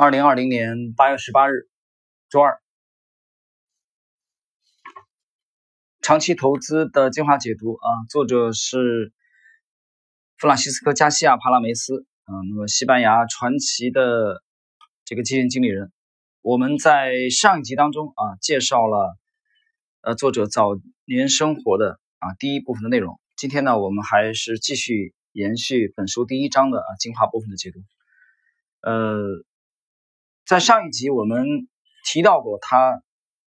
二零二零年八月十八日，周二，长期投资的精华解读啊，作者是弗朗西斯科·加西亚·帕拉梅斯啊，那么西班牙传奇的这个基金经理人。我们在上一集当中啊，介绍了呃作者早年生活的啊第一部分的内容。今天呢，我们还是继续延续本书第一章的啊精华部分的解读，呃。在上一集我们提到过，他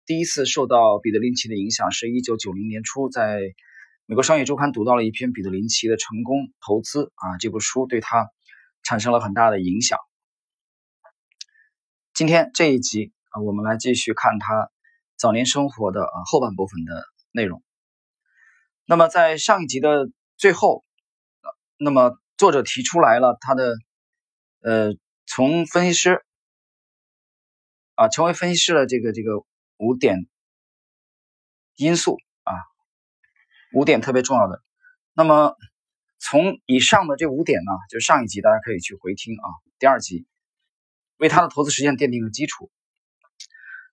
第一次受到彼得林奇的影响，是一九九零年初，在美国商业周刊读到了一篇彼得林奇的成功投资啊，这部书对他产生了很大的影响。今天这一集啊，我们来继续看他早年生活的啊后半部分的内容。那么在上一集的最后，那么作者提出来了他的呃，从分析师。啊，成为分析师的这个这个五点因素啊，五点特别重要的。那么从以上的这五点呢，就上一集大家可以去回听啊，第二集为他的投资实践奠定了基础。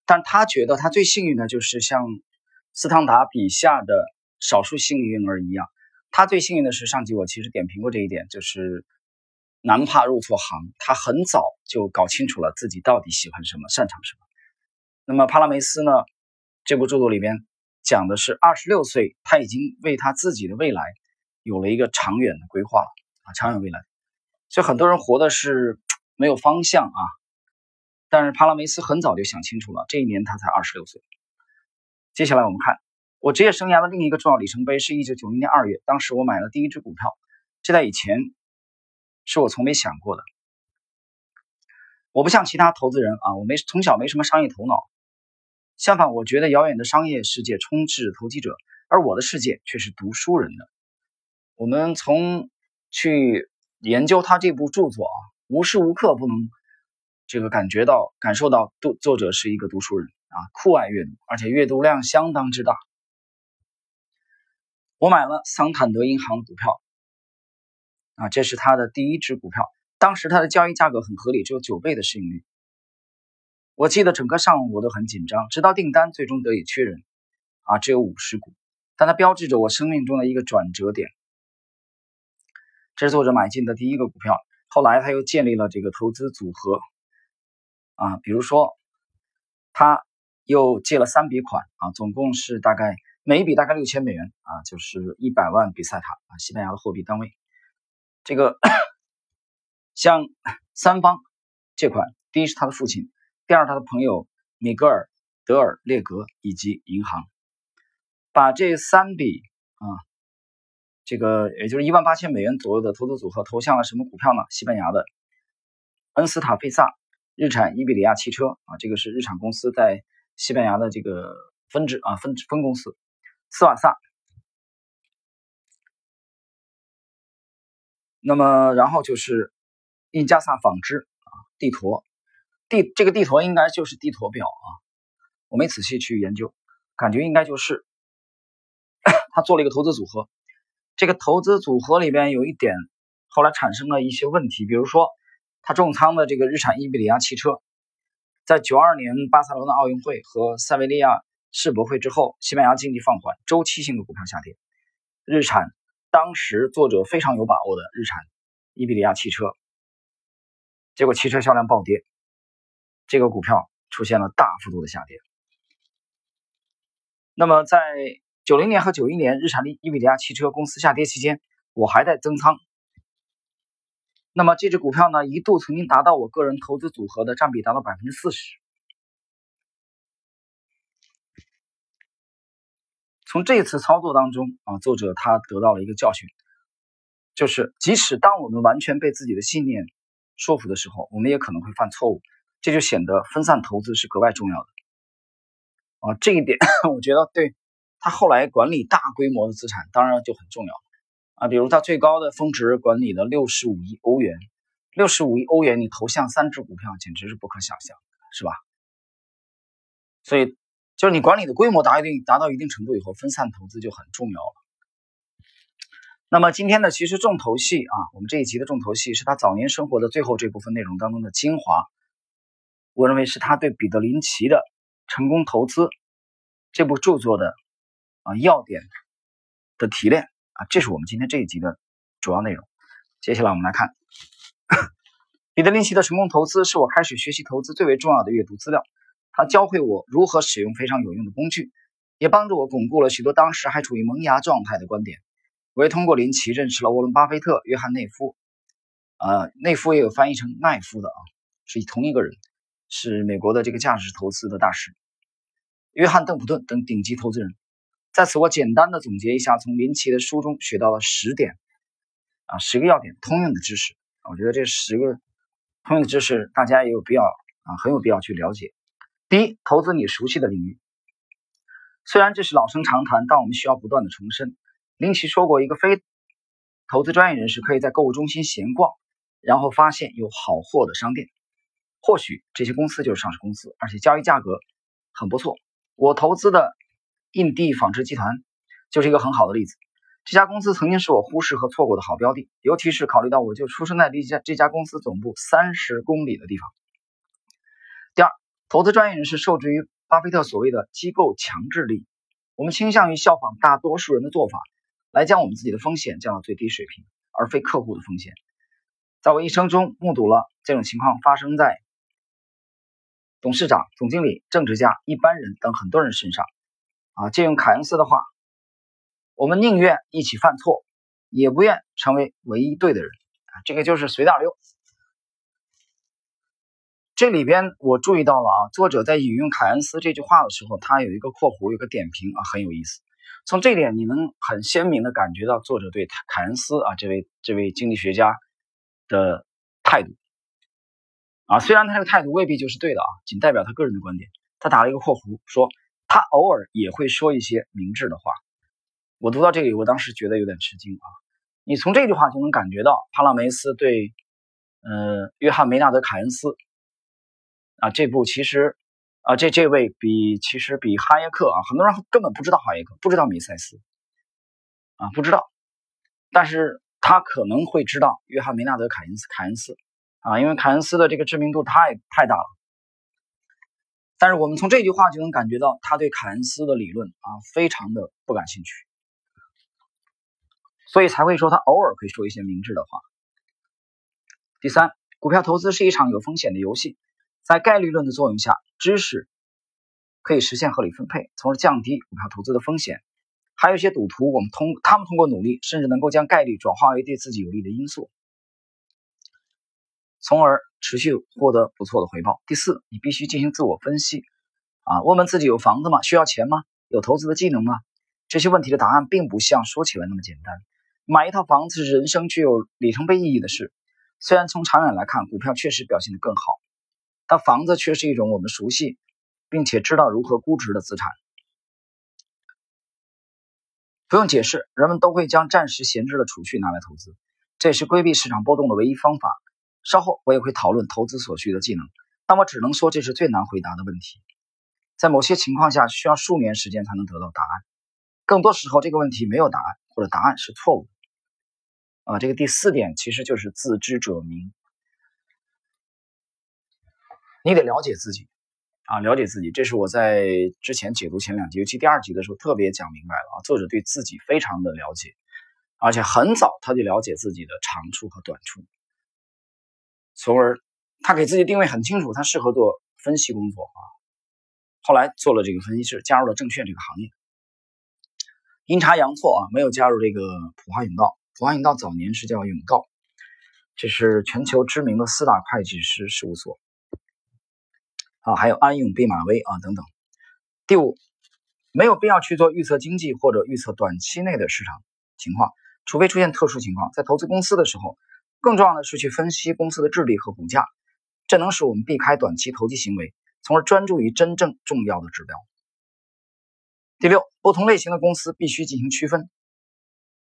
但他觉得他最幸运的就是像斯汤达笔下的少数幸运儿一样，他最幸运的是上集我其实点评过这一点，就是。难怕入错行，他很早就搞清楚了自己到底喜欢什么、擅长什么。那么帕拉梅斯呢？这部著作里边讲的是二十六岁，他已经为他自己的未来有了一个长远的规划了啊，长远未来。所以很多人活的是没有方向啊，但是帕拉梅斯很早就想清楚了，这一年他才二十六岁。接下来我们看我职业生涯的另一个重要里程碑，是一九九零年二月，当时我买了第一只股票，这在以前。是我从没想过的。我不像其他投资人啊，我没从小没什么商业头脑。相反，我觉得遥远的商业世界充斥投机者，而我的世界却是读书人的。我们从去研究他这部著作啊，无时无刻不能这个感觉到、感受到，读作者是一个读书人啊，酷爱阅读，而且阅读量相当之大。我买了桑坦德银行股票。啊，这是他的第一只股票，当时它的交易价格很合理，只有九倍的市盈率。我记得整个上午我都很紧张，直到订单最终得以确认，啊，只有五十股，但它标志着我生命中的一个转折点。这是作者买进的第一个股票，后来他又建立了这个投资组合，啊，比如说他又借了三笔款，啊，总共是大概每一笔大概六千美元，啊，就是一百万比塞塔，啊，西班牙的货币单位。这个向三方借款，第一是他的父亲，第二他的朋友米格尔·德尔列格以及银行，把这三笔啊，这个也就是一万八千美元左右的投资组合投向了什么股票呢？西班牙的恩斯塔费萨、日产伊比利亚汽车啊，这个是日产公司在西班牙的这个分支啊分分公司，斯瓦萨。那么，然后就是印加萨纺织啊，地坨地这个地坨应该就是地坨表啊，我没仔细去研究，感觉应该就是他做了一个投资组合。这个投资组合里边有一点后来产生了一些问题，比如说他重仓的这个日产伊比利亚汽车，在九二年巴塞罗那奥运会和塞维利亚世博会之后，西班牙经济放缓，周期性的股票下跌，日产。当时作者非常有把握的日产伊比利亚汽车，结果汽车销量暴跌，这个股票出现了大幅度的下跌。那么在九零年和九一年，日产伊伊比利亚汽车公司下跌期间，我还在增仓。那么这只股票呢，一度曾经达到我个人投资组合的占比达到百分之四十。从这次操作当中啊，作者他得到了一个教训，就是即使当我们完全被自己的信念说服的时候，我们也可能会犯错误，这就显得分散投资是格外重要的。啊，这一点 我觉得对他后来管理大规模的资产当然就很重要啊，比如他最高的峰值管理了六十五亿欧元，六十五亿欧元你投向三只股票简直是不可想象，是吧？所以。就是你管理的规模达一定达到一定程度以后，分散投资就很重要了。那么今天呢，其实重头戏啊，我们这一集的重头戏是他早年生活的最后这部分内容当中的精华我认为是他对彼得林奇的成功投资这部著作的啊要点的提炼啊，这是我们今天这一集的主要内容。接下来我们来看 彼得林奇的成功投资，是我开始学习投资最为重要的阅读资料。他教会我如何使用非常有用的工具，也帮助我巩固了许多当时还处于萌芽状态的观点。我也通过林奇认识了沃伦·巴菲特、约翰·内夫，呃，内夫也有翻译成奈夫的啊，是同一个人，是美国的这个价值投资的大师，约翰·邓普顿等顶级投资人。在此，我简单的总结一下从林奇的书中学到了十点啊，十个要点通用的知识。我觉得这十个通用的知识，大家也有必要啊，很有必要去了解。第一，投资你熟悉的领域。虽然这是老生常谈，但我们需要不断的重申。林奇说过，一个非投资专业人士可以在购物中心闲逛，然后发现有好货的商店，或许这些公司就是上市公司，而且交易价格很不错。我投资的印地纺织集团就是一个很好的例子。这家公司曾经是我忽视和错过的好标的，尤其是考虑到我就出生在离家这家公司总部三十公里的地方。投资专业人士受制于巴菲特所谓的机构强制力，我们倾向于效仿大多数人的做法。来将我们自己的风险降到最低水平，而非客户的风险。在我一生中，目睹了这种情况发生在董事长、总经理、政治家、一般人等很多人身上。啊，借用凯恩斯的话，我们宁愿一起犯错，也不愿成为唯一对的人。啊，这个就是随大流。这里边我注意到了啊，作者在引用凯恩斯这句话的时候，他有一个括弧，有个点评啊，很有意思。从这点，你能很鲜明的感觉到作者对凯恩斯啊这位这位经济学家的态度啊，虽然他这个态度未必就是对的啊，仅代表他个人的观点。他打了一个括弧，说他偶尔也会说一些明智的话。我读到这里，我当时觉得有点吃惊啊。你从这句话就能感觉到帕拉梅斯对呃约翰梅纳德凯恩斯啊这部其实。啊，这这位比其实比哈耶克啊，很多人根本不知道哈耶克，不知道米塞斯，啊，不知道，但是他可能会知道约翰梅纳德凯恩斯凯恩斯啊，因为凯恩斯的这个知名度太太大了。但是我们从这句话就能感觉到他对凯恩斯的理论啊，非常的不感兴趣，所以才会说他偶尔可以说一些明智的话。第三，股票投资是一场有风险的游戏。在概率论的作用下，知识可以实现合理分配，从而降低股票投资的风险。还有一些赌徒，我们通他们通过努力，甚至能够将概率转化为对自己有利的因素，从而持续获得不错的回报。第四，你必须进行自我分析，啊，问问自己有房子吗？需要钱吗？有投资的技能吗？这些问题的答案并不像说起来那么简单。买一套房子是人生具有里程碑意义的事，虽然从长远来看，股票确实表现得更好。但房子却是一种我们熟悉，并且知道如何估值的资产。不用解释，人们都会将暂时闲置的储蓄拿来投资，这也是规避市场波动的唯一方法。稍后我也会讨论投资所需的技能，但我只能说这是最难回答的问题。在某些情况下，需要数年时间才能得到答案。更多时候，这个问题没有答案，或者答案是错误的。啊，这个第四点其实就是自知者明。你得了解自己，啊，了解自己，这是我在之前解读前两集，尤其第二集的时候特别讲明白了啊。作者对自己非常的了解，而且很早他就了解自己的长处和短处，从而他给自己定位很清楚，他适合做分析工作啊。后来做了这个分析师，加入了证券这个行业，阴差阳错啊，没有加入这个普华永道。普华永道早年是叫永道，这是全球知名的四大会计师事务所。啊，还有安永、毕马威啊等等。第五，没有必要去做预测经济或者预测短期内的市场情况，除非出现特殊情况。在投资公司的时候，更重要的是去分析公司的智力和股价，这能使我们避开短期投机行为，从而专注于真正重要的指标。第六，不同类型的公司必须进行区分，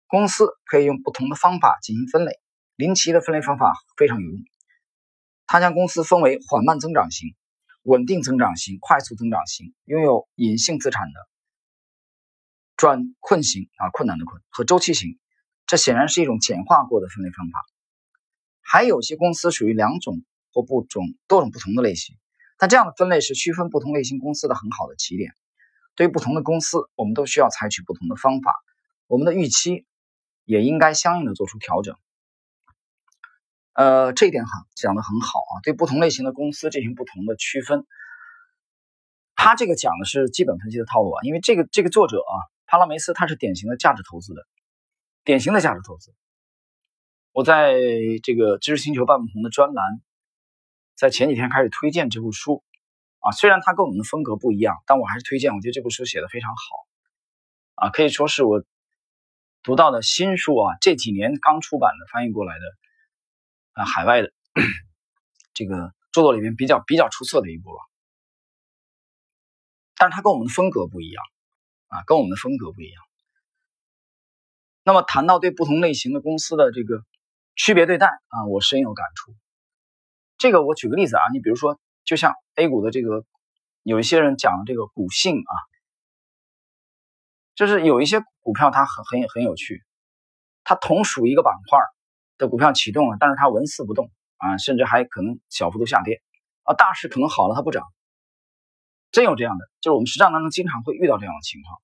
公司可以用不同的方法进行分类。林奇的分类方法非常有用，他将公司分为缓慢增长型。稳定增长型、快速增长型、拥有隐性资产的转困型啊，困难的困和周期型，这显然是一种简化过的分类方法。还有些公司属于两种或不种多种不同的类型，但这样的分类是区分不同类型公司的很好的起点。对于不同的公司，我们都需要采取不同的方法，我们的预期也应该相应的做出调整。呃，这一点很讲的很好啊，对不同类型的公司进行不同的区分。他这个讲的是基本分析的套路啊，因为这个这个作者啊，帕拉梅斯他是典型的价值投资的，典型的价值投资。我在这个知识星球半不同的专栏，在前几天开始推荐这部书啊，虽然它跟我们的风格不一样，但我还是推荐。我觉得这部书写的非常好啊，可以说是我读到的新书啊，这几年刚出版的翻译过来的啊，海外的这个著作里面比较比较出色的一部了。但是它跟我们的风格不一样啊，跟我们的风格不一样。那么谈到对不同类型的公司的这个。区别对待啊，我深有感触。这个我举个例子啊，你比如说，就像 A 股的这个，有一些人讲这个股性啊，就是有一些股票它很很很有趣，它同属一个板块的股票启动了，但是它纹丝不动啊，甚至还可能小幅度下跌啊，大势可能好了它不涨，真有这样的，就是我们实战当中经常会遇到这样的情况。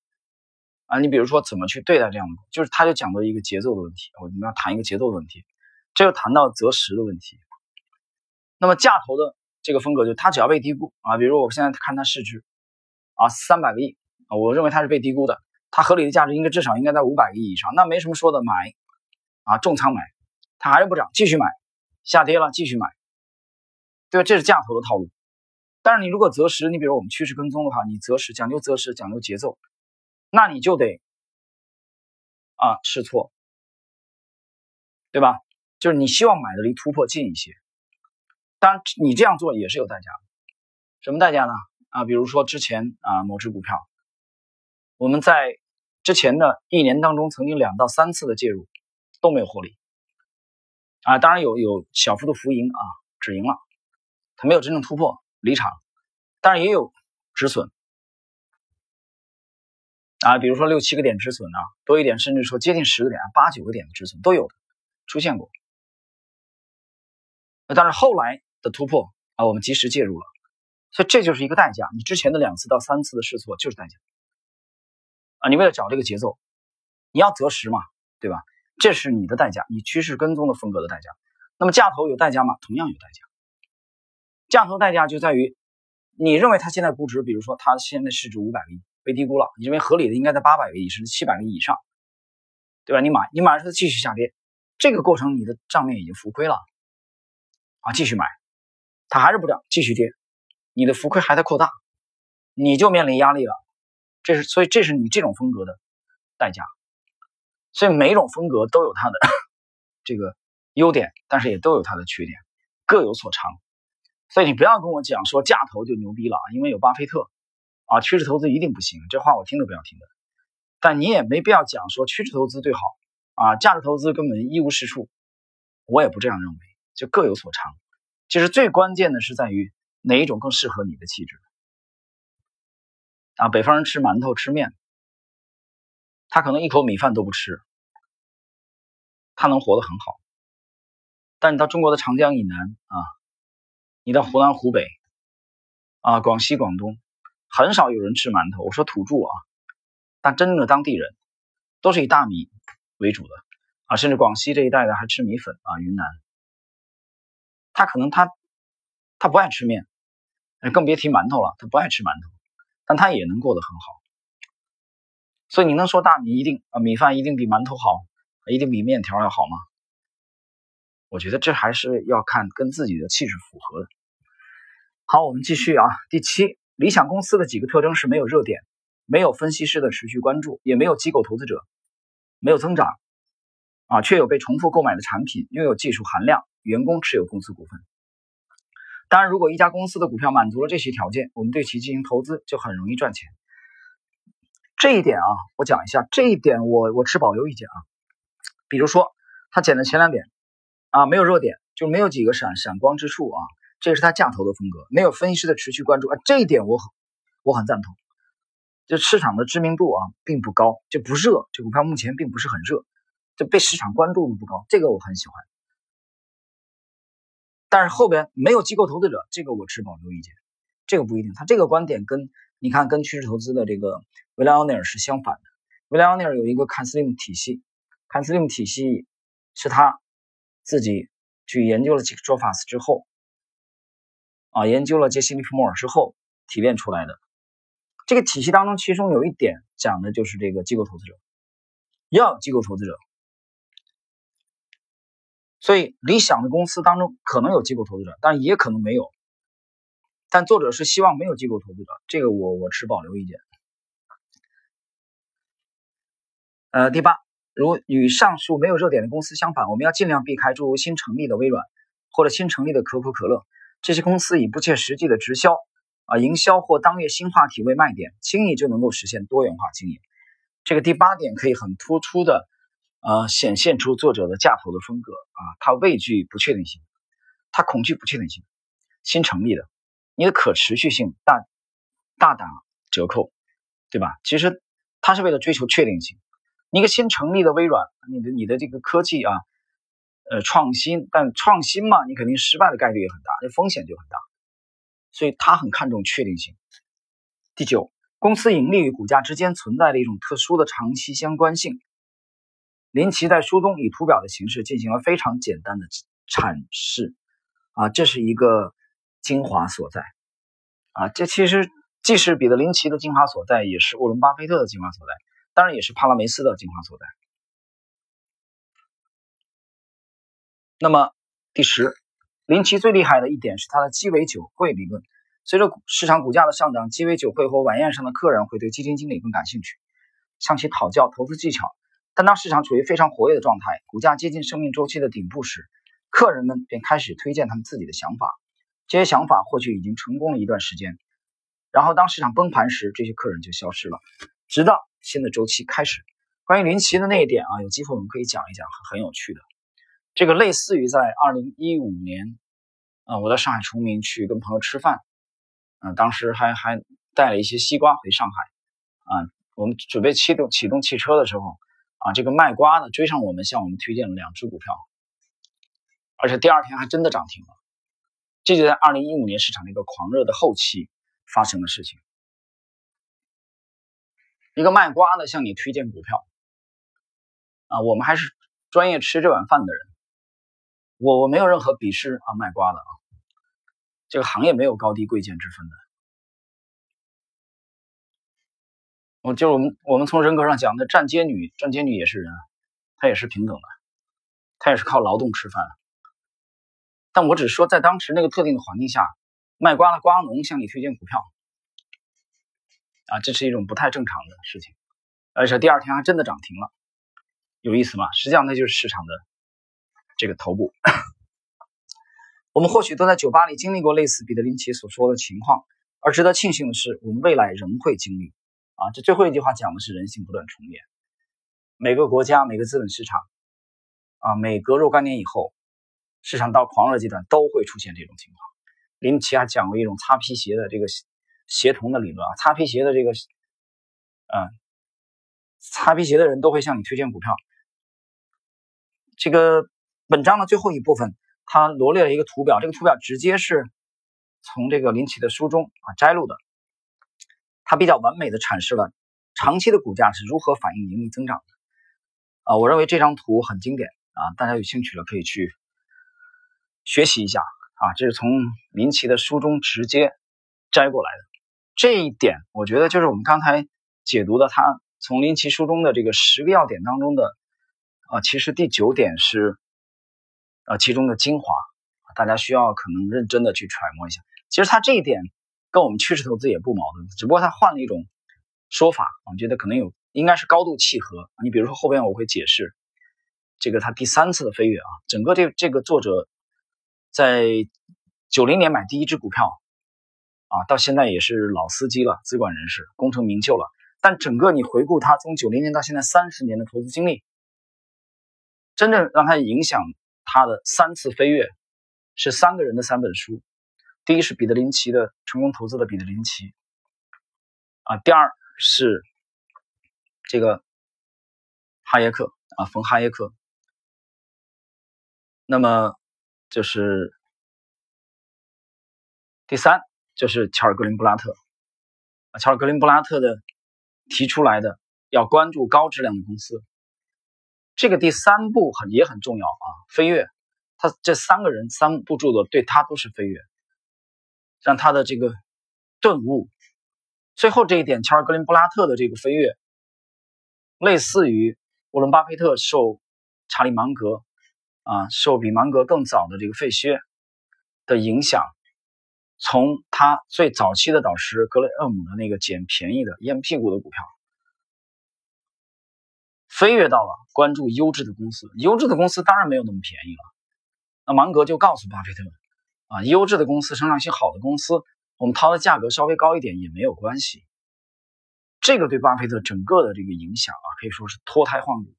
啊，你比如说怎么去对待这样的，就是他就讲到一个节奏的问题，我们要谈一个节奏的问题。这就谈到择时的问题。那么价投的这个风格，就它只要被低估啊，比如我现在看它市值啊三百个亿啊，我认为它是被低估的，它合理的价值应该至少应该在五百个亿以上，那没什么说的，买啊重仓买，它还是不涨，继续买，下跌了继续买，对吧？这是价投的套路。但是你如果择时，你比如我们趋势跟踪的话，你择时讲究择时讲究节奏，那你就得啊试错，对吧？就是你希望买的离突破近一些，当然你这样做也是有代价的。什么代价呢？啊，比如说之前啊某只股票，我们在之前的一年当中曾经两到三次的介入都没有获利，啊，当然有有小幅度浮盈啊止盈了，它没有真正突破离场，当然也有止损，啊，比如说六七个点止损啊，多一点甚至说接近十个点、八九个点的止损都有出现过。但是后来的突破啊，我们及时介入了，所以这就是一个代价。你之前的两次到三次的试错就是代价啊！你为了找这个节奏，你要择时嘛，对吧？这是你的代价，你趋势跟踪的风格的代价。那么价投有代价吗？同样有代价。价投代价就在于，你认为它现在估值，比如说它现在市值五百个亿，被低估了，你认为合理的应该在八百个亿甚至七百个亿以上，对吧？你买，你买了它继续下跌，这个过程你的账面已经浮亏了。啊，继续买，它还是不涨，继续跌，你的浮亏还在扩大，你就面临压力了。这是所以这是你这种风格的代价。所以每一种风格都有它的这个优点，但是也都有它的缺点，各有所长。所以你不要跟我讲说价投就牛逼了啊，因为有巴菲特啊，趋势投资一定不行，这话我听都不要听的。但你也没必要讲说趋势投资最好啊，价值投资根本一无是处，我也不这样认为。就各有所长，其实最关键的是在于哪一种更适合你的气质啊！北方人吃馒头吃面，他可能一口米饭都不吃，他能活得很好。但你到中国的长江以南啊，你到湖南湖北啊、广西广东，很少有人吃馒头。我说土著啊，但真正的当地人都是以大米为主的啊，甚至广西这一带的还吃米粉啊，云南。他可能他他不爱吃面，更别提馒头了。他不爱吃馒头，但他也能过得很好。所以你能说大米一定啊米饭一定比馒头好，一定比面条要好吗？我觉得这还是要看跟自己的气质符合的。好，我们继续啊。第七，理想公司的几个特征是没有热点，没有分析师的持续关注，也没有机构投资者，没有增长啊，却有被重复购买的产品，拥有技术含量。员工持有公司股份。当然，如果一家公司的股票满足了这些条件，我们对其进行投资就很容易赚钱。这一点啊，我讲一下。这一点我我持保留意见啊。比如说，他捡的前两点啊，没有热点，就没有几个闪闪光之处啊，这是他价投的风格。没有分析师的持续关注啊，这一点我很我很赞同。就市场的知名度啊，并不高，就不热。这股票目前并不是很热，就被市场关注度不高，这个我很喜欢。但是后边没有机构投资者，这个我持保留意见。这个不一定。他这个观点跟你看跟趋势投资的这个维莱奥内尔是相反的。维莱奥内尔有一个坎斯利姆体系，坎斯利姆体系是他自己去研究了几个做法之后，啊，研究了杰西·利弗莫尔之后提炼出来的。这个体系当中，其中有一点讲的就是这个机构投资者要机构投资者。所以，理想的公司当中可能有机构投资者，但也可能没有。但作者是希望没有机构投资者，这个我我持保留意见。呃，第八，如与上述没有热点的公司相反，我们要尽量避开诸如新成立的微软或者新成立的可口可乐这些公司以不切实际的直销啊营销或当月新话题为卖点，轻易就能够实现多元化经营。这个第八点可以很突出的。呃，显现出作者的架头的风格啊，他畏惧不确定性，他恐惧不确定性。新成立的，你的可持续性大大打折扣，对吧？其实他是为了追求确定性。一个新成立的微软，你的你的这个科技啊，呃，创新，但创新嘛，你肯定失败的概率也很大，这风险就很大，所以他很看重确定性。第九，公司盈利与股价之间存在着一种特殊的长期相关性。林奇在书中以图表的形式进行了非常简单的阐释，啊，这是一个精华所在，啊，这其实既是彼得林奇的精华所在，也是沃伦巴菲特的精华所在，当然也是帕拉梅斯的精华所在。那么第十，林奇最厉害的一点是他的鸡尾酒会理论。随着市场股价的上涨，鸡尾酒会或晚宴上的客人会对基金经理更感兴趣，向其讨教投资技巧。但当市场处于非常活跃的状态，股价接近生命周期的顶部时，客人们便开始推荐他们自己的想法。这些想法或许已经成功了一段时间，然后当市场崩盘时，这些客人就消失了，直到新的周期开始。关于林奇的那一点啊，有机会我们可以讲一讲，很有趣的。这个类似于在二零一五年，啊，我在上海崇明去跟朋友吃饭，嗯，当时还还带了一些西瓜回上海，啊，我们准备启动启动汽车的时候。啊，这个卖瓜的追上我们，向我们推荐了两只股票，而且第二天还真的涨停了。这就在二零一五年市场的一个狂热的后期发生的事情。一个卖瓜的向你推荐股票，啊，我们还是专业吃这碗饭的人，我我没有任何鄙视啊卖瓜的啊，这个行业没有高低贵贱之分的。我就是我们，我们从人格上讲，那站街女，站街女也是人，她也是平等的，她也是靠劳动吃饭。但我只说，在当时那个特定的环境下，卖瓜的瓜农向你推荐股票，啊，这是一种不太正常的事情，而且第二天还真的涨停了，有意思吗？实际上那就是市场的这个头部。我们或许都在酒吧里经历过类似彼得林奇所说的情况，而值得庆幸的是，我们未来仍会经历。啊，这最后一句话讲的是人性不断重演。每个国家、每个资本市场，啊，每隔若干年以后，市场到狂热阶段都会出现这种情况。林奇还讲过一种擦皮鞋的这个协同的理论啊，擦皮鞋的这个，嗯，擦皮鞋的人都会向你推荐股票。这个本章的最后一部分，他罗列了一个图表，这个图表直接是从这个林奇的书中啊摘录的。它比较完美的阐释了长期的股价是如何反映盈利增长的啊，我认为这张图很经典啊，大家有兴趣了可以去学习一下啊，这是从林奇的书中直接摘过来的。这一点我觉得就是我们刚才解读的他从林奇书中的这个十个要点当中的啊，其实第九点是啊其中的精华，大家需要可能认真的去揣摩一下。其实他这一点。跟我们趋势投资也不矛盾，只不过他换了一种说法，我觉得可能有应该是高度契合。你比如说后边我会解释这个他第三次的飞跃啊，整个这这个作者在九零年买第一只股票啊，到现在也是老司机了，资管人士，功成名就了。但整个你回顾他从九零年到现在三十年的投资经历，真正让他影响他的三次飞跃是三个人的三本书。第一是彼得林奇的成功投资的彼得林奇啊，第二是这个哈耶克啊，冯哈耶克。那么就是第三就是乔尔格林布拉特，乔尔格林布拉特的提出来的要关注高质量的公司。这个第三步很也很重要啊，飞跃，他这三个人三部著作对他都是飞跃，让他的这个顿悟。最后这一点，乔尔格林布拉特的这个飞跃，类似于沃伦巴菲特受查理芒格啊，受比芒格更早的这个费薛的影响，从他最早期的导师格雷厄姆的那个捡便宜的烟屁股的股票。飞跃到了关注优质的公司，优质的公司当然没有那么便宜了。那芒格就告诉巴菲特，啊，优质的公司、成长性好的公司，我们掏的价格稍微高一点也没有关系。这个对巴菲特整个的这个影响啊，可以说是脱胎换骨。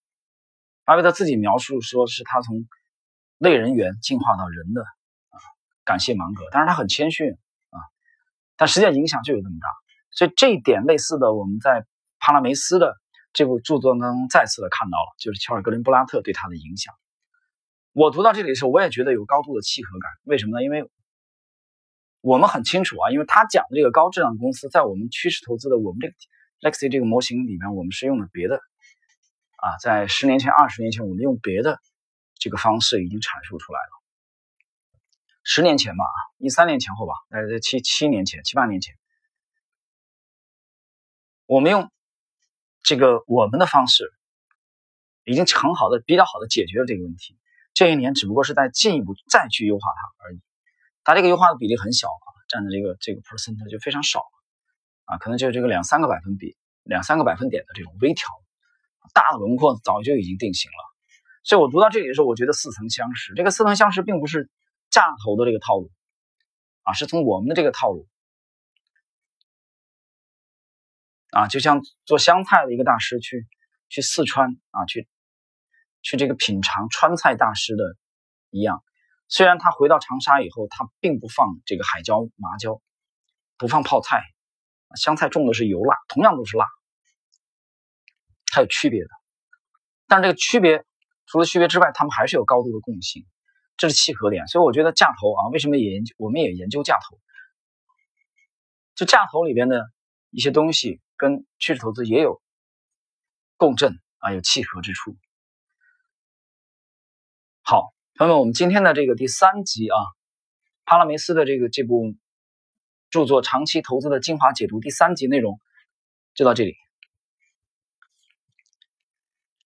巴菲特自己描述说是他从类人猿进化到人的啊，感谢芒格，但是他很谦逊啊，但实际上影响就有这么大。所以这一点类似的，我们在帕拉梅斯的。这部著作当中再次的看到了，就是乔尔格林布拉特对他的影响。我读到这里的时候，我也觉得有高度的契合感。为什么呢？因为我们很清楚啊，因为他讲的这个高质量公司，在我们趋势投资的我们这个 Lexi 这个模型里面，我们是用了别的啊，在十年前、二十年前，我们用别的这个方式已经阐述出来了。十年前吧，一三年前后吧，大概在七七年前、七八年前，我们用。这个我们的方式已经很好的、比较好的解决了这个问题。这一年只不过是在进一步再去优化它而已。它这个优化的比例很小啊，占的这个这个 percent 就非常少啊，可能就这个两三个百分比、两三个百分点的这种微调，大的轮廓早就已经定型了。所以我读到这里的时候，我觉得似曾相识。这个似曾相识并不是架头的这个套路啊，是从我们的这个套路。啊，就像做湘菜的一个大师去去四川啊，去去这个品尝川菜大师的一样。虽然他回到长沙以后，他并不放这个海椒、麻椒，不放泡菜，湘菜种的是油辣，同样都是辣，它有区别的。但是这个区别除了区别之外，他们还是有高度的共性，这是契合点。所以我觉得价投啊，为什么也研究？我们也研究价投，就价投里边的一些东西。跟趋势投资也有共振啊，有契合之处。好，朋友们，我们今天的这个第三集啊，帕拉梅斯的这个这部著作《长期投资的精华解读》第三集内容就到这里。